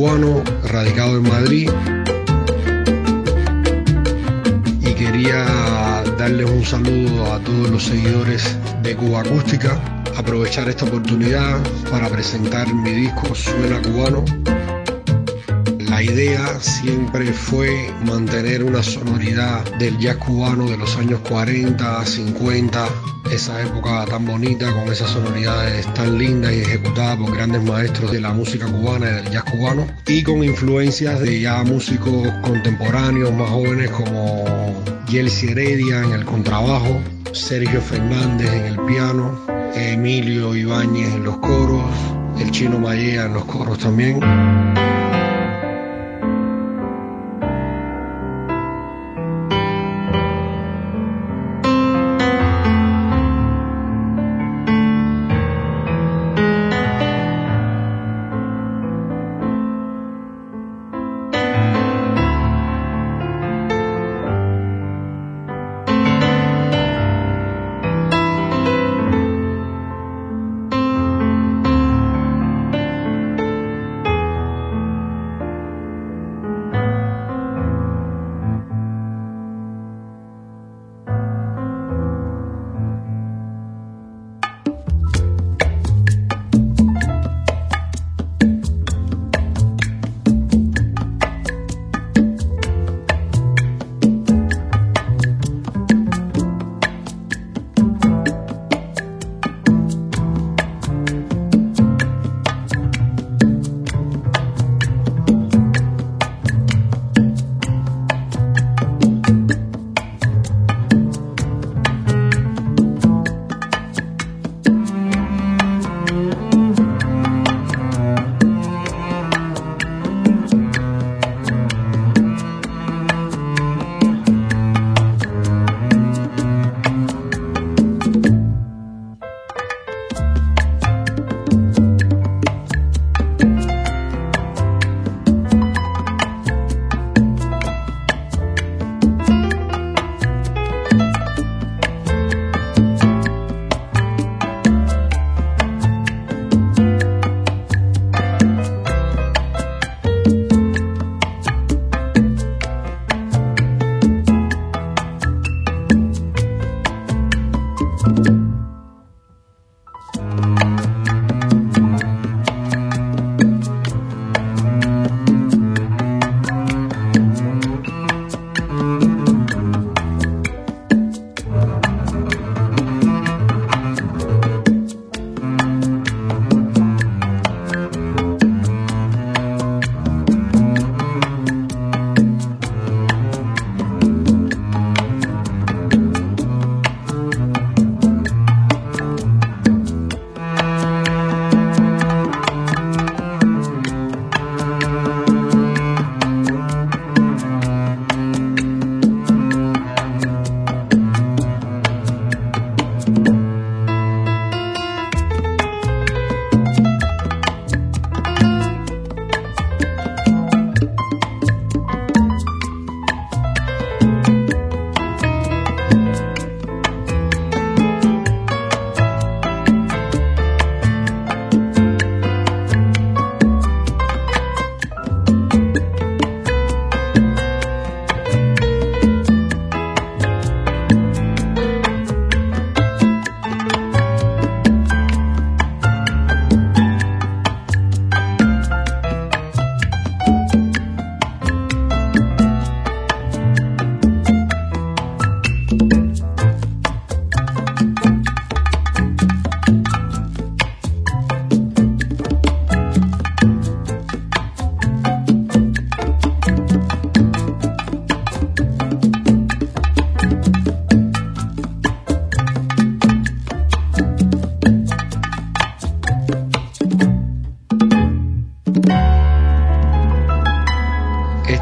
Cubano, radicado en Madrid. Y quería darles un saludo a todos los seguidores de Cuba Acústica, aprovechar esta oportunidad para presentar mi disco Suena Cubano. Idea siempre fue mantener una sonoridad del jazz cubano de los años 40, 50, esa época tan bonita, con esas sonoridades tan lindas y ejecutadas por grandes maestros de la música cubana y del jazz cubano, y con influencias de ya músicos contemporáneos más jóvenes como Yelsi Heredia en el contrabajo, Sergio Fernández en el piano, Emilio Ibáñez en los coros, el chino Maya en los coros también.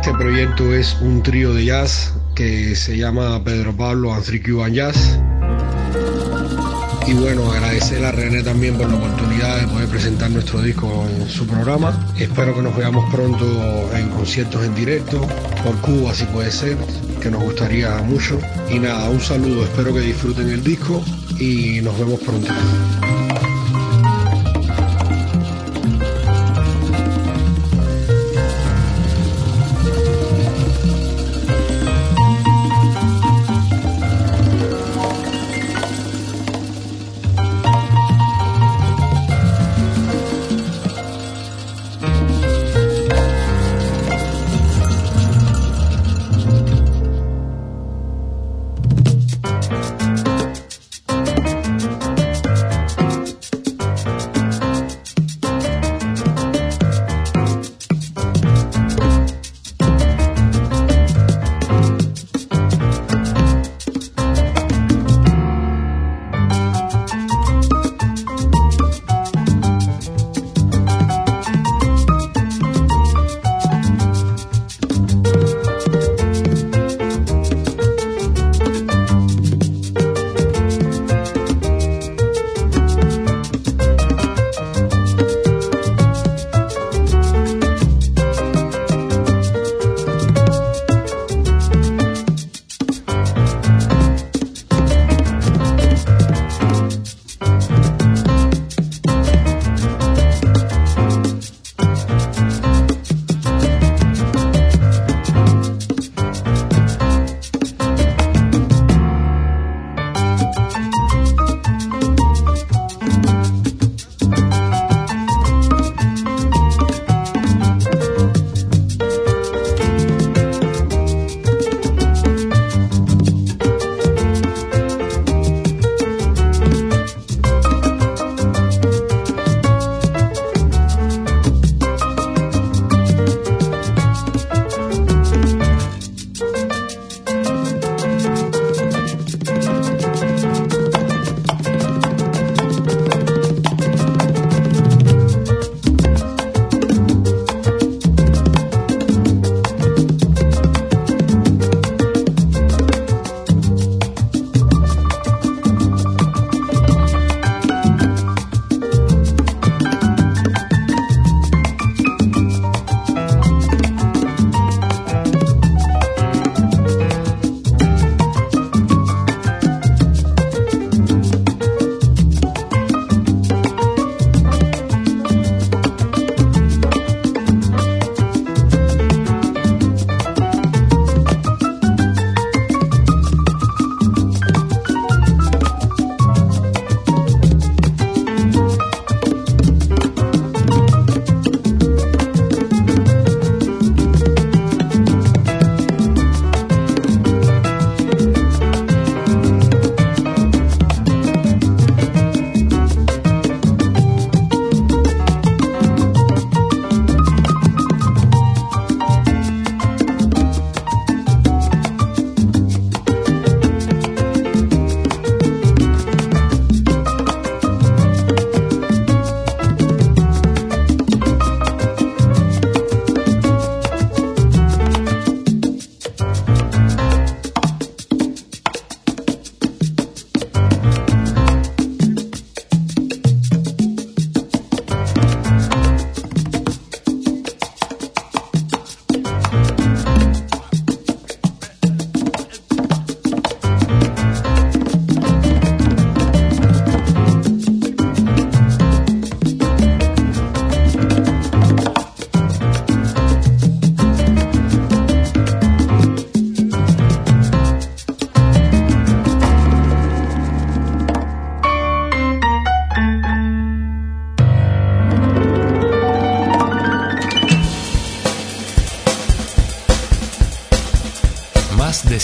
Este proyecto es un trío de jazz que se llama Pedro Pablo and Three Cuban Jazz. Y bueno, agradecer a René también por la oportunidad de poder presentar nuestro disco en su programa. Espero que nos veamos pronto en conciertos en directo, por Cuba si puede ser, que nos gustaría mucho. Y nada, un saludo, espero que disfruten el disco y nos vemos pronto.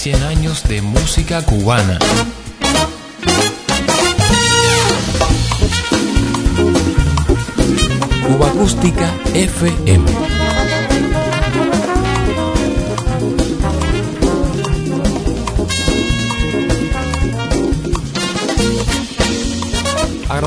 De música cubana. Cuba Acústica FM.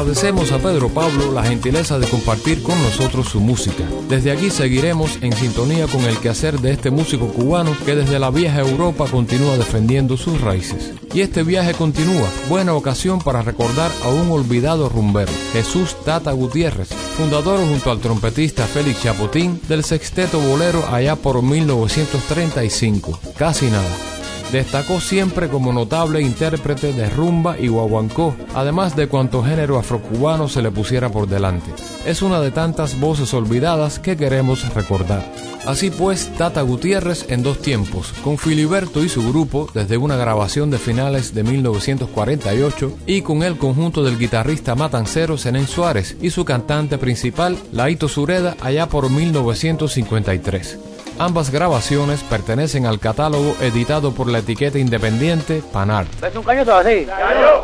Agradecemos a Pedro Pablo la gentileza de compartir con nosotros su música. Desde aquí seguiremos en sintonía con el quehacer de este músico cubano que desde la vieja Europa continúa defendiendo sus raíces. Y este viaje continúa, buena ocasión para recordar a un olvidado rumbero, Jesús Tata Gutiérrez, fundador junto al trompetista Félix Chapotín del sexteto bolero allá por 1935. Casi nada. Destacó siempre como notable intérprete de rumba y guaguancó, además de cuanto género afrocubano se le pusiera por delante. Es una de tantas voces olvidadas que queremos recordar. Así pues, Tata Gutiérrez en dos tiempos, con Filiberto y su grupo desde una grabación de finales de 1948 y con el conjunto del guitarrista matancero Zenén Suárez y su cantante principal, Laito Sureda, allá por 1953. Ambas grabaciones pertenecen al catálogo editado por la etiqueta independiente Panar. ¿Ves un caño todo así?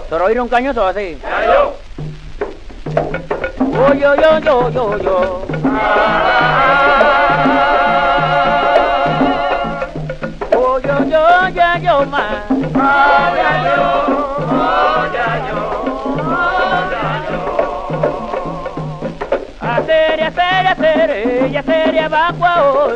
¿Te oír un caño todo así? Yo, yo, yo, yo, yo. Sería vacua hoy.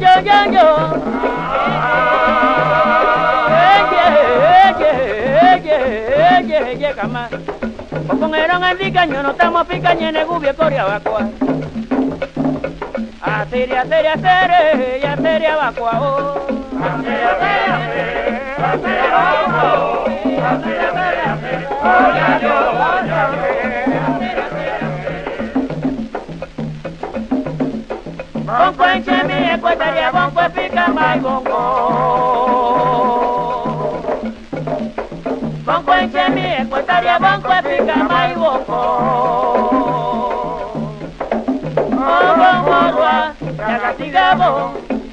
Yo, yo, yo. Con el en picaño no estamos picaño en el gubio vacua. Hacer, hacer, hacer, ya sería vacua. Hacer, hacer, hacer, hacer, hacer, hacer, hacer, Bongo enche mi ecuetaria, bongo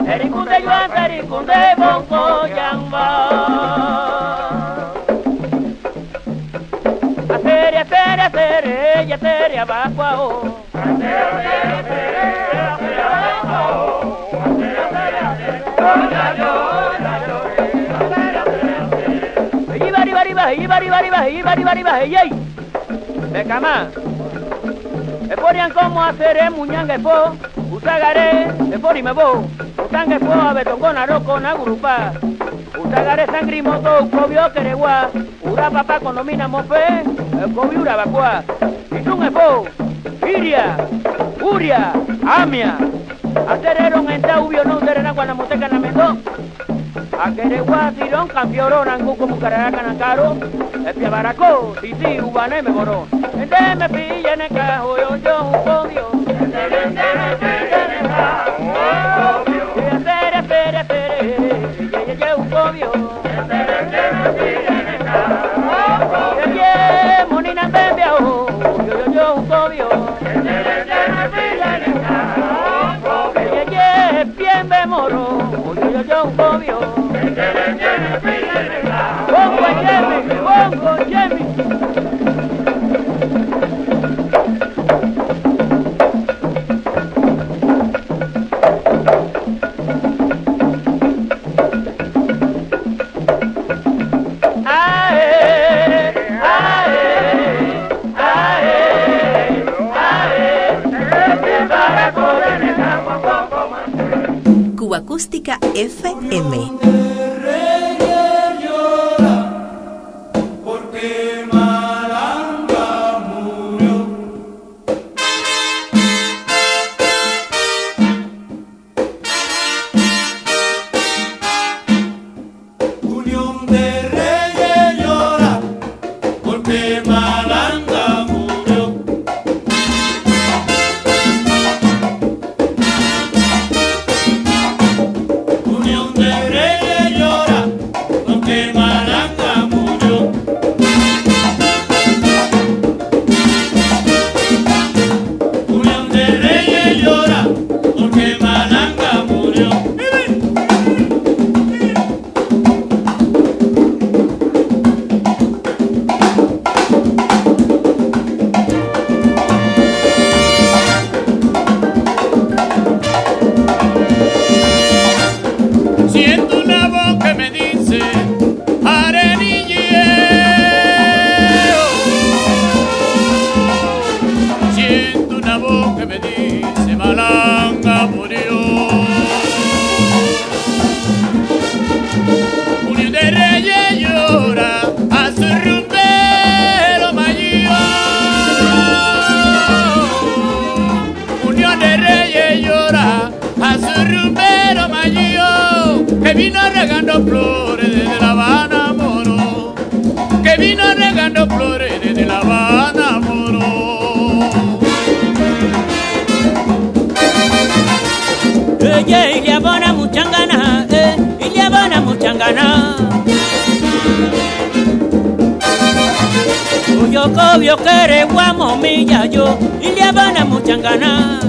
Oh yuan, ericunde bongo yamba. Hacer, hacer, hacer, ella hacer, abajo, hacer. Becama, Eporian como hacer muñanga usagare, epori me bo, usanga efo a betongona roko na grupa, usagare sangrimoto, ukobio keregua, ura papá condomina mofe, ukobio ura bakua, itun efo, iria, uria, amia, acerero en taubio no terena cuando moteca na mendo, Akeregua tirón cambioro nangu como cararaca nancaro. Epia baraco, titi ubane me moro Ende me pilla en el cajo yo yo un podio Ende me Bongo Jimmy, Bongo Jimmy. Acústica Cobio que eres guamomilla yo, y le abona muchas ganas.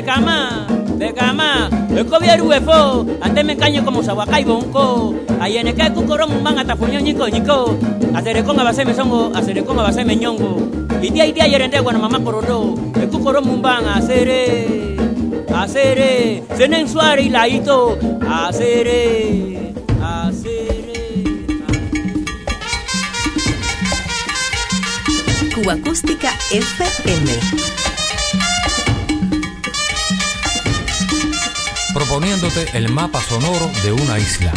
De cama, de cama. El cobieron UFO, antes me caño como sahuacay bonco. Ahí en el que cucorón man hasta fuñón ñico ñico. Hacer con a base me songo, hacer con a base me ñongo. Y día y día ayer en guana mamá cororo. El cucorón van a hacer hacer senen suare y laito hacer hacer Cuba Acústica FM. Proponiéndote el mapa sonoro de una isla.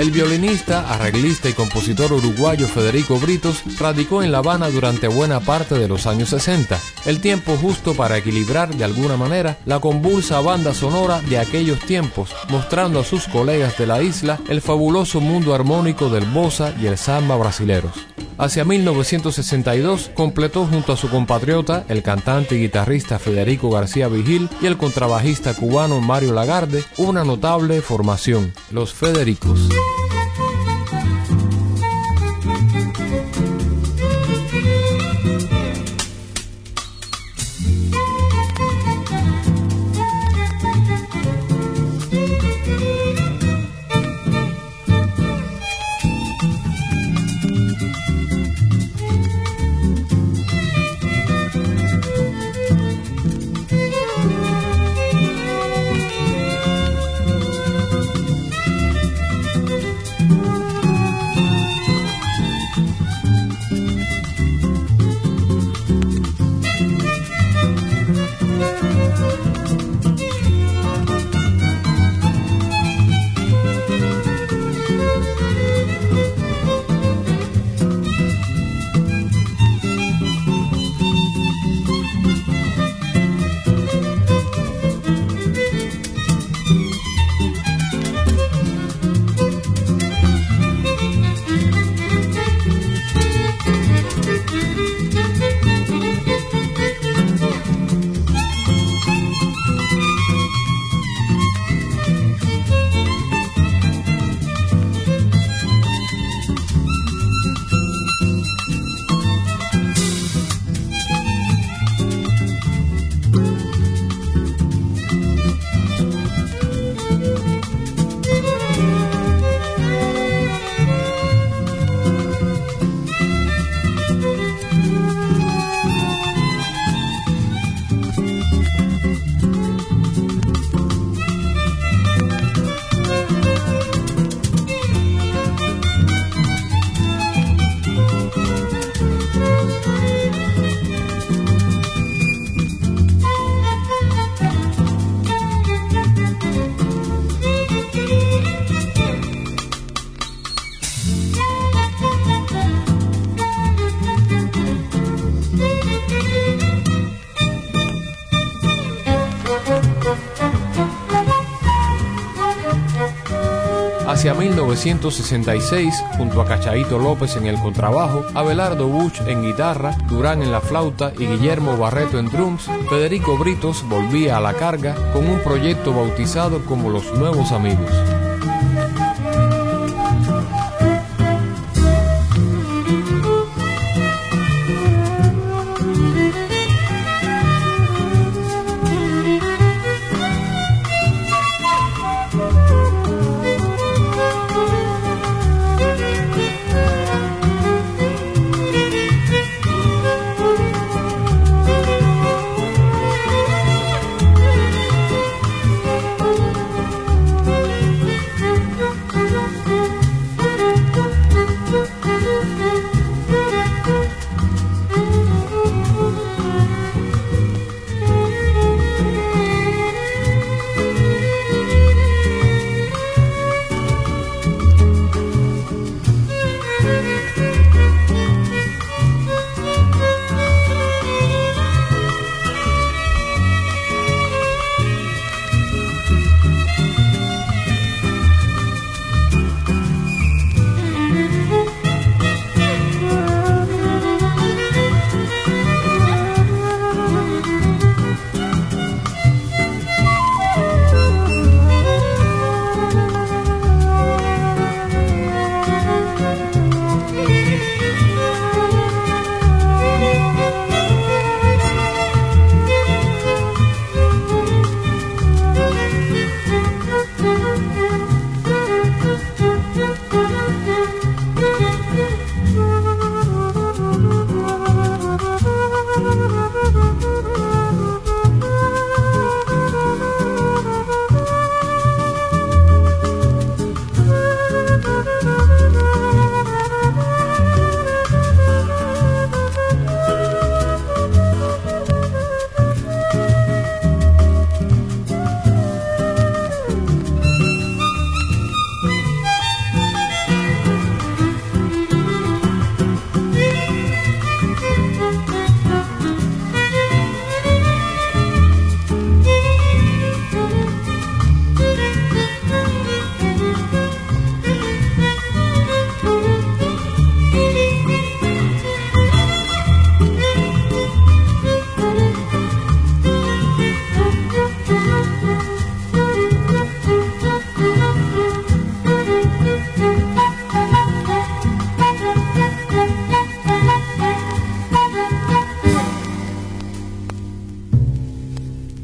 El violinista, arreglista y compositor uruguayo Federico Britos radicó en La Habana durante buena parte de los años 60, el tiempo justo para equilibrar de alguna manera la convulsa banda sonora de aquellos tiempos, mostrando a sus colegas de la isla el fabuloso mundo armónico del bossa y el samba brasileros. Hacia 1962 completó junto a su compatriota, el cantante y guitarrista Federico García Vigil y el contrabajista cubano Mario Lagarde, una notable formación, los Federicos. 1966, junto a Cachaito López en el contrabajo, Abelardo Buch en guitarra, Durán en la flauta y Guillermo Barreto en drums, Federico Britos volvía a la carga con un proyecto bautizado como Los Nuevos Amigos.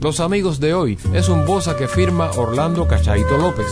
Los amigos de hoy es un bosa que firma Orlando Cachaito López.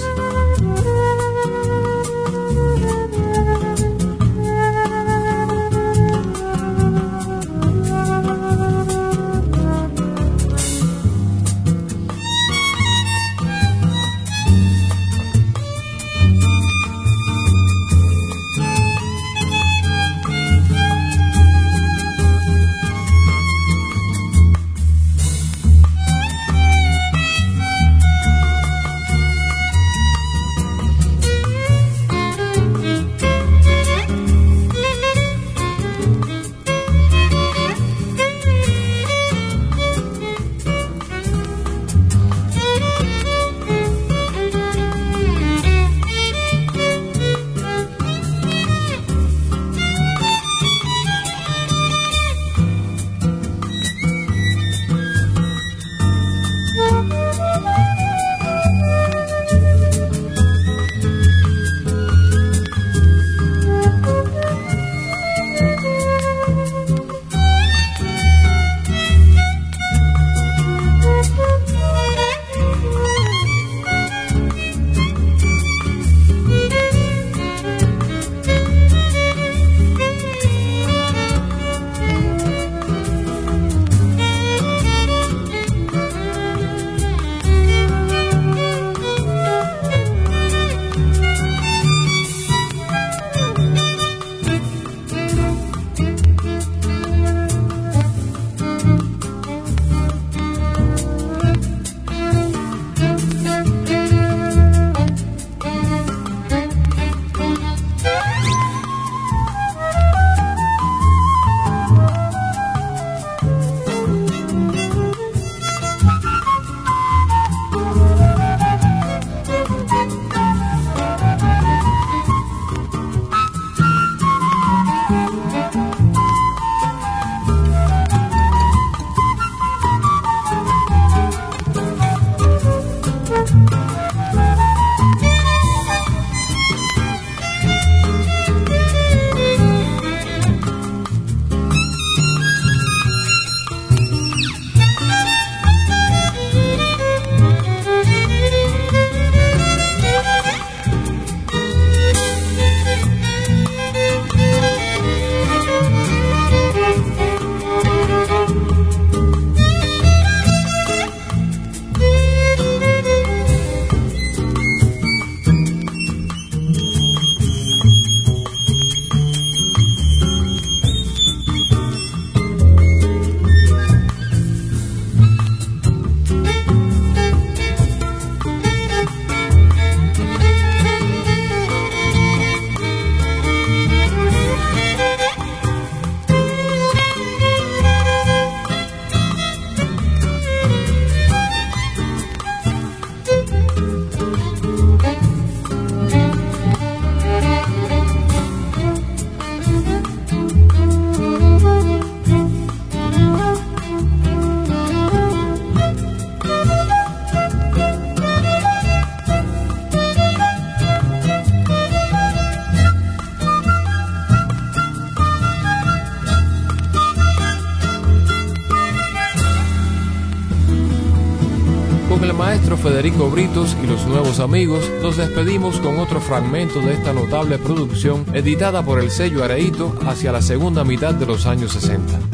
Y los nuevos amigos, nos despedimos con otro fragmento de esta notable producción editada por el sello Areito hacia la segunda mitad de los años 60.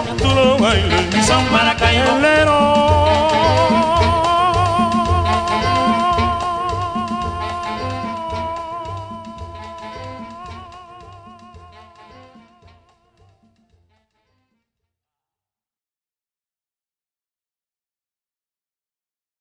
ritmo tú lo